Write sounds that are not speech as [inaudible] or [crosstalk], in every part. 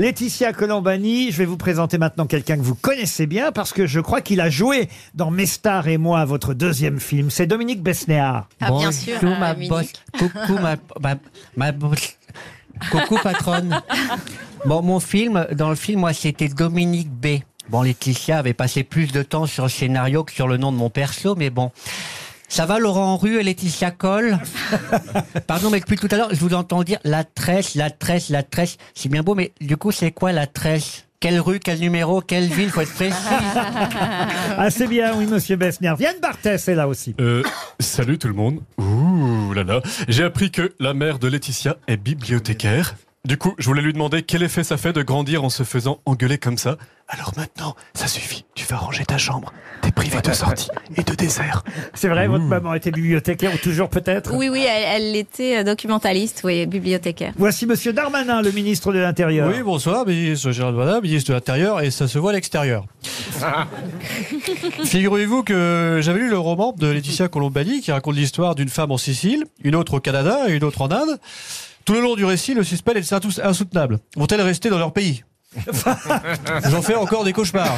Laetitia Colombani, je vais vous présenter maintenant quelqu'un que vous connaissez bien parce que je crois qu'il a joué dans Mes stars et moi, votre deuxième film. C'est Dominique Besnéard. Ah, bien sûr, Bonjour, euh, ma Munich. bosse. Coucou ma, ma, ma bosse. Coucou patronne. Bon, mon film, dans le film, moi, c'était Dominique B. Bon, Laetitia avait passé plus de temps sur le scénario que sur le nom de mon perso, mais bon. Ça va, Laurent Rue et Laetitia Coll [laughs] Pardon, mais depuis tout à l'heure, je vous entends dire la tresse, la tresse, la tresse. C'est bien beau, mais du coup, c'est quoi la tresse? Quelle rue, quel numéro, quelle ville Faut être précis. [laughs] Ah, c'est bien, oui, monsieur Besnéard. Vienne Barthès est là aussi. Euh, salut tout le monde. Ouh là là. J'ai appris que la mère de Laetitia est bibliothécaire. Du coup, je voulais lui demander quel effet ça fait de grandir en se faisant engueuler comme ça. Alors maintenant, ça suffit. Tu vas ranger ta chambre. T'es privé de [laughs] sortie et de dessert. C'est vrai, votre maman était bibliothécaire ou toujours peut-être Oui, oui, elle, elle était euh, documentaliste, oui, bibliothécaire. Voici monsieur Darmanin, le ministre de l'Intérieur. Oui, bonsoir, ministre Gérald Darmanin, ministre de l'Intérieur, et ça se voit à l'extérieur. [laughs] Figurez-vous que j'avais lu le roman de Laetitia Colombani qui raconte l'histoire d'une femme en Sicile, une autre au Canada et une autre en Inde. Tout le long du récit, le suspense est insou- insoutenable. Vont-elles rester dans leur pays? [laughs] J'en fais encore des cauchemars.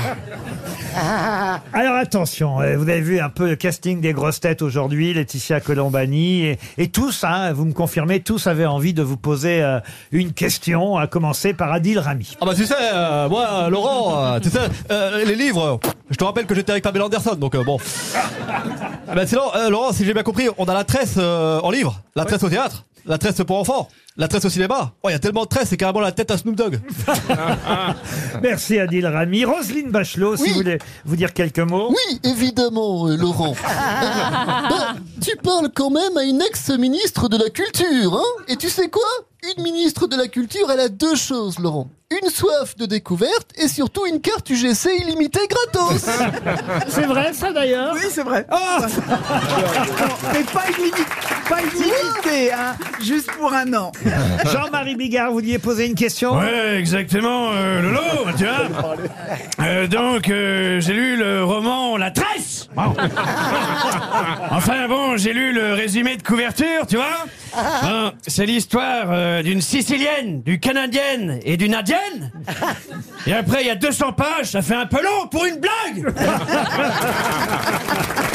Alors attention, euh, vous avez vu un peu le casting des grosses têtes aujourd'hui, Laetitia Colombani, et, et tous, hein, vous me confirmez, tous avaient envie de vous poser euh, une question, à commencer par Adil Rami. Ah bah tu sais, euh, moi, Laurent, euh, tu sais, euh, les livres, je te rappelle que j'étais avec Pamela Anderson, donc euh, bon. Ah bah sinon, euh, Laurent, si j'ai bien compris, on a la tresse euh, en livre, la tresse au théâtre, la tresse pour enfants, la tresse au cinéma. Oh, il y a tellement de tresses, c'est carrément la tête à Snoop Dogg. [laughs] Merci Adil Rami. Roselyne Bachelot, si Oui. vous voulez vous dire quelques mots. Oui, évidemment, euh, Laurent. [laughs] Bah, tu parles quand même à une ex-ministre de la Culture, hein Et tu sais quoi? Une ministre de la Culture, elle a deux choses, Laurent. Une soif de découverte et surtout une carte UGC illimitée gratos. [laughs] C'est vrai ça d'ailleurs Oui, c'est vrai. Ah [laughs] Mais pas illimité, pas illimité, hein, juste pour un an. [laughs] Jean-Marie Bigard, vous vouliez poser une question Ouais, exactement, euh, Lolo, tu vois. Euh, donc, euh, j'ai lu le roman La Tresse. Bon. Enfin bon, j'ai lu le résumé de couverture, tu vois. Bon, c'est l'histoire euh, d'une Sicilienne, d'une Canadienne et d'une Indienne. Et après, il y a 200 pages, ça fait un peu long pour une blague. [laughs]